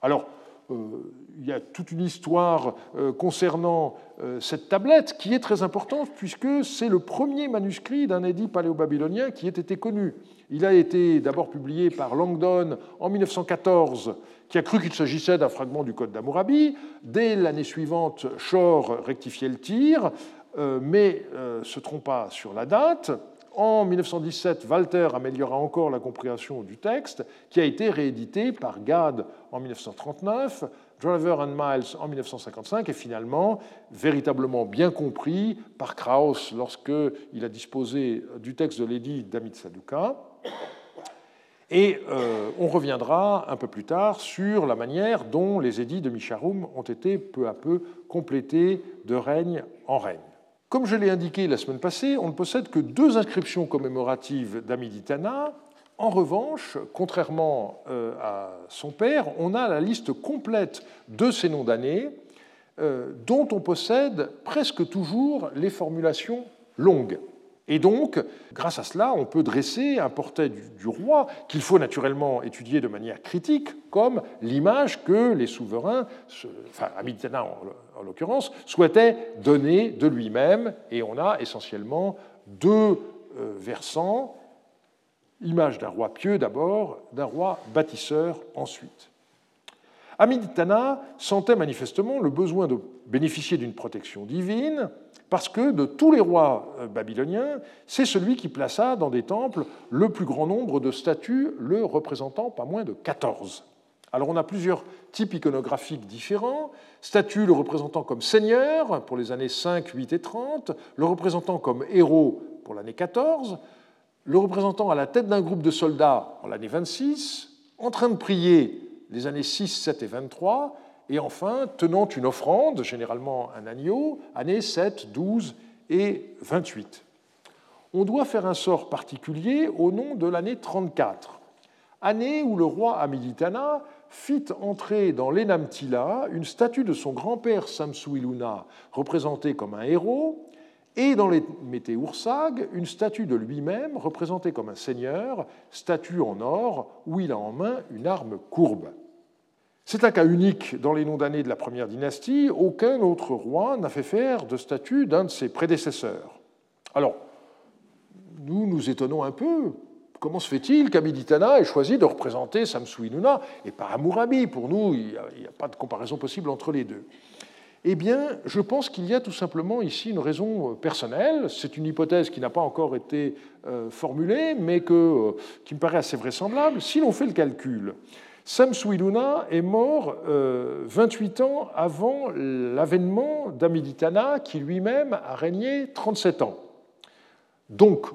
Alors, euh, il y a toute une histoire euh, concernant euh, cette tablette qui est très importante puisque c'est le premier manuscrit d'un édit paléo-babylonien qui ait été connu. Il a été d'abord publié par Langdon en 1914, qui a cru qu'il s'agissait d'un fragment du Code d'Amourabi. Dès l'année suivante, Shor rectifiait le tir, mais se trompa sur la date. En 1917, Walter améliora encore la compréhension du texte, qui a été réédité par Gad en 1939, Driver and Miles en 1955 et finalement véritablement bien compris par Krauss lorsqu'il a disposé du texte de l'édit d'Amit Saduka. Et euh, on reviendra un peu plus tard sur la manière dont les édits de Misharum ont été peu à peu complétés de règne en règne. Comme je l'ai indiqué la semaine passée, on ne possède que deux inscriptions commémoratives d'Amiditana. En revanche, contrairement euh, à son père, on a la liste complète de ces noms d'années, euh, dont on possède presque toujours les formulations longues. Et donc, grâce à cela, on peut dresser un portrait du, roi qu'il faut naturellement étudier de manière critique, comme l'image que les souverains, enfin Amitana en, l'occurrence, souhaitaient donner de lui-même. Et on a essentiellement deux euh, versants image d'un roi pieux d'abord, d'un roi bâtisseur ensuite. Amiditana sentait manifestement le besoin de bénéficier d'une protection divine, parce que de tous les rois euh, babyloniens, c'est celui qui plaça dans des temples le plus grand nombre de statues, le représentant pas moins de 14. Alors on a plusieurs types iconographiques différents. Statues le représentant comme seigneur pour les années 5, 8 et 30, le représentant comme héros pour l'année 14, le représentant à la tête d'un groupe de soldats en l'année 26, en train de prier les années 6, 7 et 23, et enfin tenant une offrande, généralement un agneau, années 7, 12 et 28. On doit faire un sort particulier au nom de l'année 34, année où le roi Amiditana fit entrer dans l'Enamtila une statue de son grand-père Samsuiluna, représenté comme un héros, et dans les Météoursag, une statue de lui-même représentée comme un seigneur, statue en or, où il a en main une arme courbe. C'est un cas unique dans les noms d'années de la première dynastie. Aucun autre roi n'a fait faire de statue d'un de ses prédécesseurs. Alors, nous nous étonnons un peu. Comment se fait-il qu'Amiditana ait choisi de représenter Samsuinuna et pas Hammurabi Pour nous, il n'y a, pas de comparaison possible entre les deux. Eh bien, je pense qu'il y a tout simplement ici une raison euh, personnelle. C'est une hypothèse qui n'a pas encore été euh, formulée, mais euh, qui me paraît assez vraisemblable. Si l'on fait le calcul, Samsuiluna est mort 28 ans avant l'avènement d'Amiditana, qui lui-même a régné 37 ans. Donc,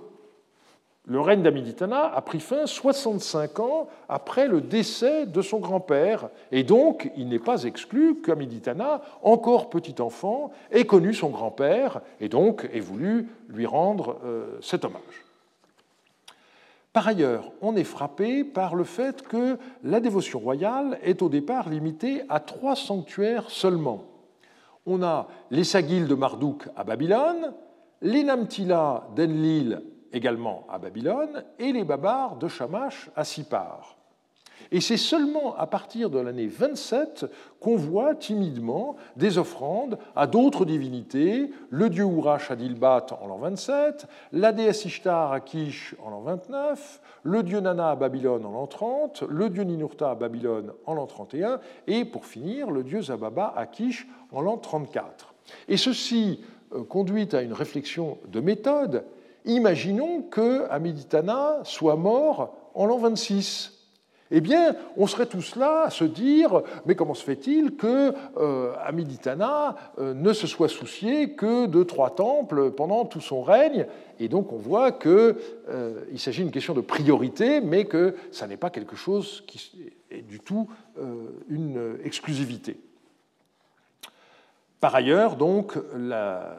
le règne d'Amiditana a pris fin 65 ans après le décès de son grand-père, et donc il n'est pas exclu qu'Amiditana, encore petit enfant, ait connu son grand-père, et donc ait voulu lui rendre euh, cet hommage. Par ailleurs, on est frappé par le fait que la dévotion royale est au départ limitée à trois sanctuaires seulement. On a les Sagil de Marduk à Babylone, les Namtila d'Enlil également à Babylone, et les Babars de Shamash à Sipar. Et c'est seulement à partir de l'année 27 qu'on voit timidement des offrandes à d'autres divinités, le dieu Urash à Dilbat en l'an 27, la déesse Ishtar à Kish en l'an 29, le dieu Nana à Babylone en l'an 30, le dieu Ninurta à Babylone en l'an 31, et pour finir, le dieu Zababa à Kish en l'an 34. Et ceci euh, conduit à une réflexion de méthode Imaginons que Amiditana soit mort en l'an 26. Eh bien, on serait tous là à se dire, mais comment se fait-il que euh, Amiditana euh, ne se soit soucié que de trois temples pendant tout son règne? Et donc on voit qu'il euh, s'agit d'une question de priorité, mais que ça n'est pas quelque chose qui est du tout une exclusivité. Par ailleurs, donc,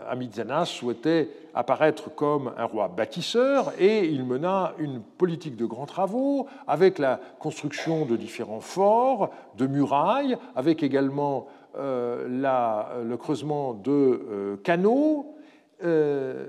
Amidjana souhaitait apparaître comme un roi bâtisseur et il mena une politique de grands travaux avec la construction de différents forts, de murailles, avec également euh, le creusement de euh, canaux. Euh,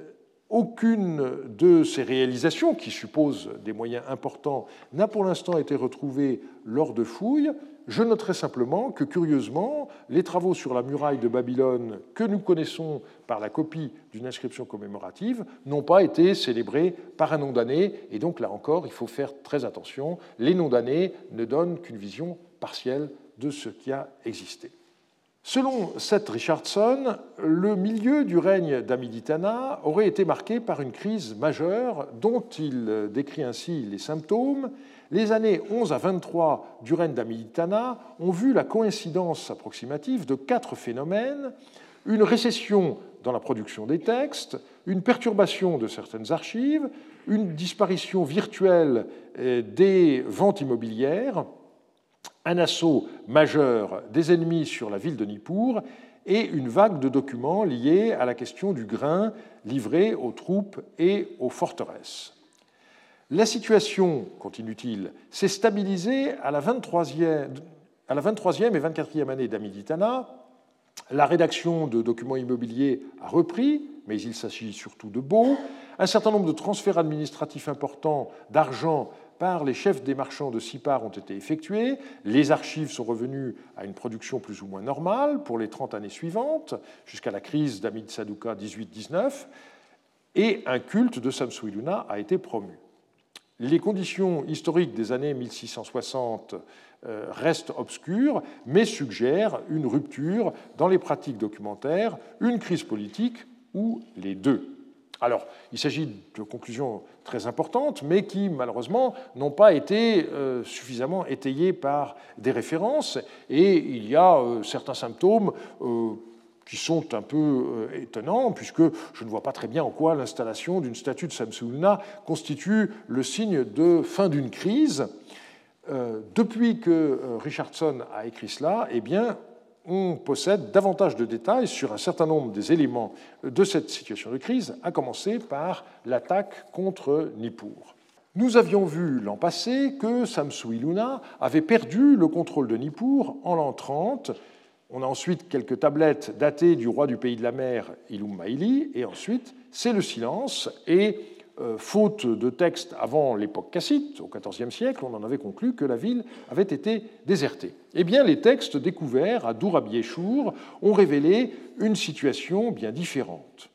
aucune de ces réalisations, qui supposent des moyens importants, n'a pour l'instant été retrouvée lors de fouilles. Je noterai simplement que, curieusement, les travaux sur la muraille de Babylone que nous connaissons par la copie d'une inscription commémorative n'ont pas été célébrés par un nom d'année, et donc là encore, il faut faire très attention. Les noms d'année ne donnent qu'une vision partielle de ce qui a existé. Selon Seth Richardson, le milieu du règne d'Amiditana aurait été marqué par une crise majeure dont il décrit ainsi les symptômes. Les années 11 à 23 du règne d'Amiditana ont vu la coïncidence approximative de quatre phénomènes une récession dans la production des textes, une perturbation de certaines archives, une disparition virtuelle des ventes immobilières, un assaut majeur des ennemis sur la ville de Nippur et une vague de documents liés à la question du grain livré aux troupes et aux forteresses. La situation, continue-t-il, s'est stabilisée à la 23e, à la 23e et 24e année d'Amiditana. La rédaction de documents immobiliers a repris, mais il s'agit surtout de beaux. Un certain nombre de transferts administratifs importants d'argent par les chefs des marchands de Sipar ont été effectués. Les archives sont revenues à une production plus ou moins normale pour les 30 années suivantes, jusqu'à la crise d'Amid Sadouka 18-19, et un culte de Samsuiluna a été promu. Les conditions historiques des années 1660 euh, restent obscures, mais suggèrent une rupture dans les pratiques documentaires, une crise politique ou les deux. Alors, il s'agit de conclusions très importantes, mais qui, malheureusement, n'ont pas été euh, suffisamment étayées par des références, et il y a euh, certains symptômes qui sont un peu étonnants, puisque je ne vois pas très bien en quoi l'installation d'une statue de Samsuna constitue le signe de fin d'une crise. Depuis que Richardson a écrit cela, eh bien, on possède davantage de détails sur un certain nombre des éléments de cette situation de crise, à commencer par l'attaque contre Nippur. Nous avions vu l'an passé que Samsu Iluna avait perdu le contrôle de Nippur en l'an 30. On a ensuite quelques tablettes datées du roi du pays de la mer, Ilum Maili, et ensuite c'est le silence et euh, faute de texte avant l'époque cassite, au XIVe siècle, on en avait conclu que la ville avait été désertée. Eh bien, les textes découverts à Dourabiéchour ont révélé une situation bien différente.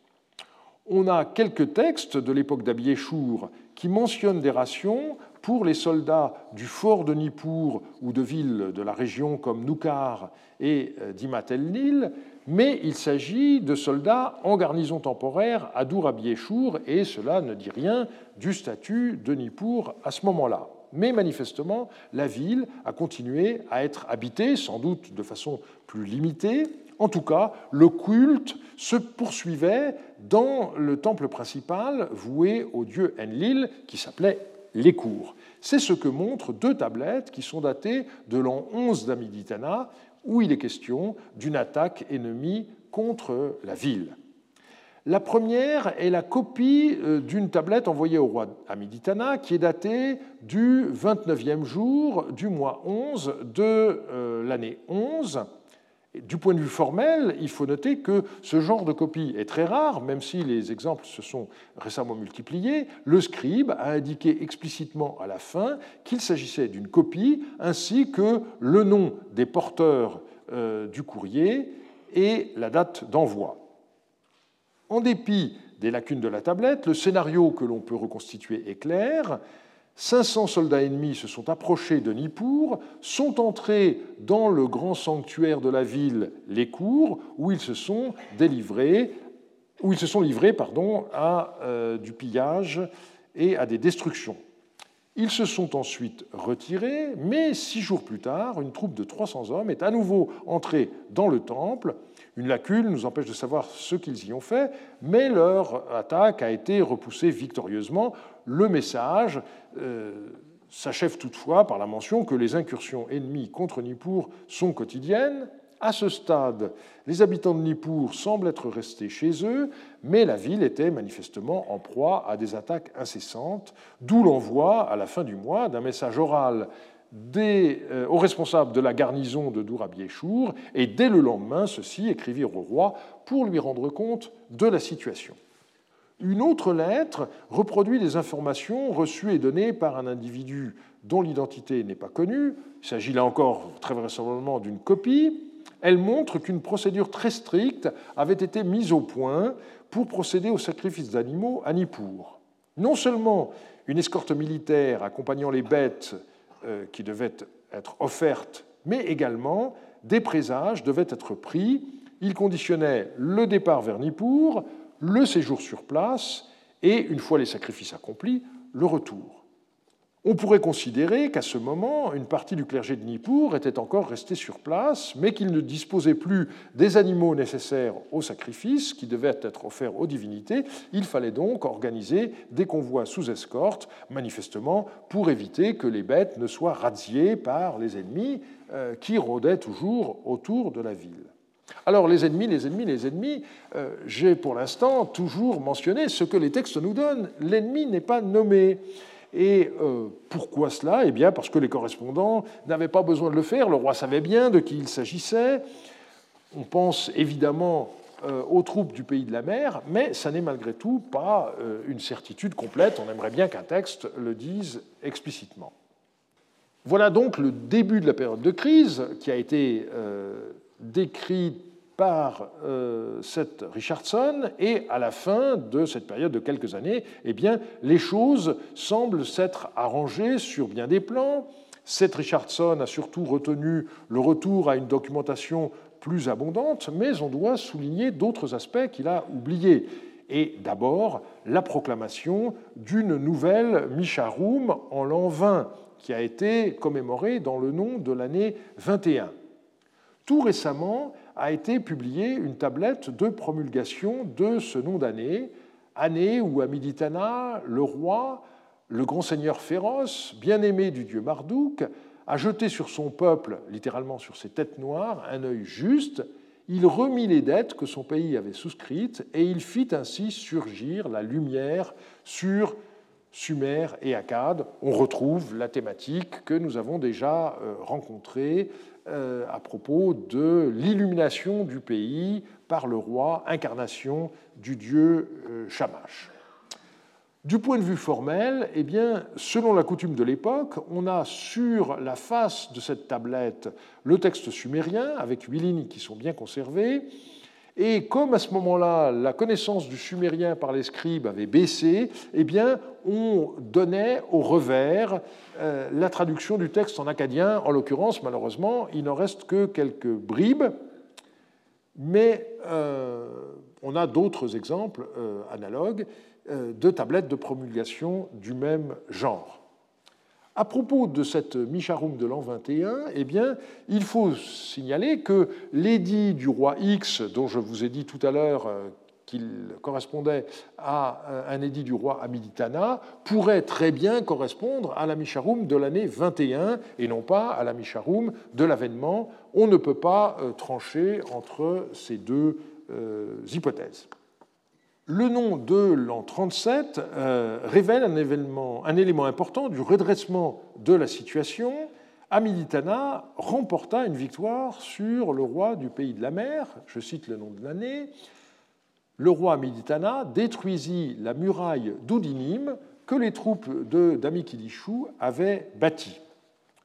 On a quelques textes de l'époque d'Abiéchour qui mentionnent des rations pour les soldats du fort de Nippur ou de villes de la région comme Noukar et euh, Dimat el-Nil, mais il s'agit de soldats en garnison temporaire à Dourabiéchour et cela ne dit rien du statut de Nippur à ce moment-là. Mais manifestement, la ville a continué à être habitée, sans doute de façon plus limitée. En tout cas, le culte se poursuivait dans le temple principal voué au dieu Enlil, qui s'appelait les cours. C'est ce que montrent deux tablettes qui sont datées de l'an 11 d'Amiditana où il est question d'une attaque ennemie contre la ville. La première est la copie euh, d'une tablette envoyée au roi Amiditana qui est datée du 29e jour du mois 11 de euh, l'année 11 du point de vue formel, il faut noter que ce genre de copie est très rare, même si les exemples se sont récemment multipliés. Le scribe a indiqué explicitement à la fin qu'il s'agissait d'une copie, ainsi que le nom des porteurs euh, du courrier et la date d'envoi. En dépit des lacunes de la tablette, le scénario que l'on peut reconstituer est clair. 500 soldats ennemis se sont approchés de Nippur, sont entrés dans le grand sanctuaire de la ville, les cours, où ils se sont livrés pardon, à euh, du pillage et à des destructions. Ils se sont ensuite retirés, mais six jours plus tard, une troupe de 300 hommes est à nouveau entrée dans le temple. Une lacune nous empêche de savoir ce qu'ils y ont fait, mais leur attaque a été repoussée victorieusement. Le message euh, s'achève toutefois par la mention que les incursions ennemies contre Nippur sont quotidiennes. À ce stade, les habitants de Nippur semblent être restés chez eux, mais la ville était manifestement en proie à des attaques incessantes, d'où l'envoi, à la fin du mois, d'un message oral euh, aux responsables de la garnison de Dourabiéchour, et dès le lendemain, ceux-ci écrivirent au roi pour lui rendre compte de la situation. Une autre lettre reproduit des informations reçues et données par un individu dont l'identité n'est pas connue. Il s'agit là encore très vraisemblablement d'une copie. Elle montre qu'une procédure très stricte avait été mise au point pour procéder au sacrifice d'animaux à Nippur. Non seulement une escorte militaire accompagnant les bêtes qui devaient être offertes, mais également des présages devaient être pris. Il conditionnait le départ vers Nippur, le séjour sur place et, une fois les sacrifices accomplis, le retour. On pourrait considérer qu'à ce moment, une partie du clergé de Nippur était encore restée sur place, mais qu'il ne disposait plus des animaux nécessaires au sacrifice qui devaient être offerts aux divinités. Il fallait donc organiser des convois sous escorte, manifestement pour éviter que les bêtes ne soient razziées par les ennemis euh, qui rôdaient toujours autour de la ville. Alors les ennemis, les ennemis, les ennemis, euh, j'ai pour l'instant toujours mentionné ce que les textes nous donnent. L'ennemi n'est pas nommé. Et euh, pourquoi cela? Eh bien parce que les correspondants n'avaient pas besoin de le faire, le roi savait bien de qui il s'agissait. On pense évidemment euh, aux troupes du pays de la mer, mais ça n'est malgré tout pas euh, une certitude complète. On aimerait bien qu'un texte le dise explicitement. Voilà donc le début de la période de crise qui a été décrite par cette Richardson, et à la fin de cette période de quelques années, eh bien, les choses semblent s'être arrangées sur bien des plans. Cette Richardson a surtout retenu le retour à une documentation plus abondante, mais on doit souligner d'autres aspects qu'il a oubliés. Et d'abord, la proclamation d'une nouvelle Misharum en l'an 20, qui a été commémorée dans le nom de l'année 21. Tout récemment a été publiée une tablette de promulgation de ce nom d'année, année où à Miditana, le roi, le grand seigneur féroce, bien-aimé du dieu Marduk, a jeté sur son peuple, littéralement sur ses têtes noires, un œil juste, il remit les dettes que son pays avait souscrites et il fit ainsi surgir la lumière sur Sumer et Akkad. On retrouve la thématique que nous avons déjà euh, rencontrée à propos de l'illumination du pays par le roi, incarnation du dieu euh, Shamash. Du point de vue formel, eh bien, selon la coutume de l'époque, on a sur la face de cette tablette le texte sumérien, avec huit lignes qui sont bien conservées. Et comme à ce moment-là, la connaissance du sumérien par les scribes avait baissé, eh on donnait au revers euh, la traduction du texte en acadien. En l'occurrence, malheureusement, il n'en reste que quelques bribes, mais euh, on a d'autres exemples euh, analogues. De tablettes de promulgation du même genre. À propos de cette Misharum de l'an 21, eh il faut signaler que l'édit du roi X, dont je vous ai dit tout à l'heure euh, qu'il correspondait à euh, un édit du roi Amiditana, pourrait très bien correspondre à la Misharum de l'année 21 et non pas à la Misharum de l'avènement. On ne peut pas trancher entre ces deux hypothèses. Le nom de l'an 37 euh, révèle un, élément important du redressement de la situation. Amilitana remporta une victoire sur le roi du pays de la mer, je cite le nom de l'année. Le roi Amilitana détruisit la muraille d'Oudinim que les troupes de d'Amikilishu avaient bâtie.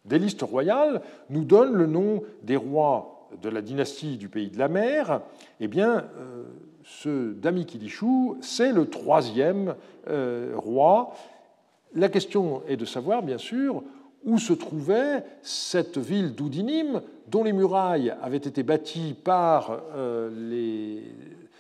Des listes royales nous donnent le nom des rois de la dynastie du pays de la mer. Eh bien, euh, ce Damikidishu, c'est le troisième euh, roi. La question est de savoir, bien sûr, où se trouvait cette ville d'Oudinim, dont les murailles avaient été bâties par euh, les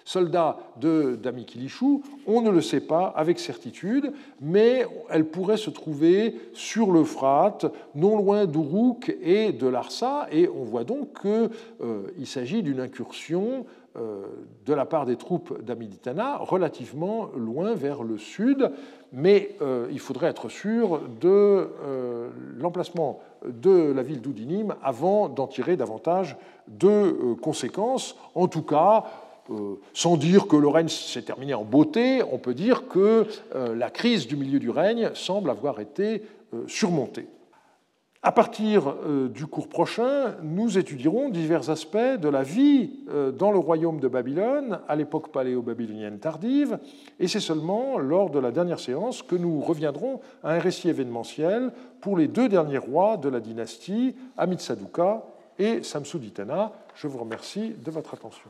soldats de Damikilishu. On ne le sait pas avec certitude, mais elle pourrait se trouver sur l'Euphrate, non loin d'Uruk et de Larsa, et on voit donc qu'il euh, s'agit d'une incursion euh, de la part des troupes d'Amiditana relativement loin vers le sud, mais euh, il faudrait être sûr de l'emplacement de la ville d'Oudinim avant d'en tirer davantage de conséquences. En tout cas, sans dire que le règne s'est terminé en beauté, on peut dire que la crise du milieu du règne semble avoir été surmontée. À partir euh, du cours prochain, nous étudierons divers aspects de la vie euh, dans le royaume de Babylone à l'époque paléo-babylonienne tardive, et c'est seulement lors de la dernière séance que nous reviendrons à un récit événementiel pour les deux derniers rois de la dynastie, Amitsaduka et Samsuditana. Je vous remercie de votre attention.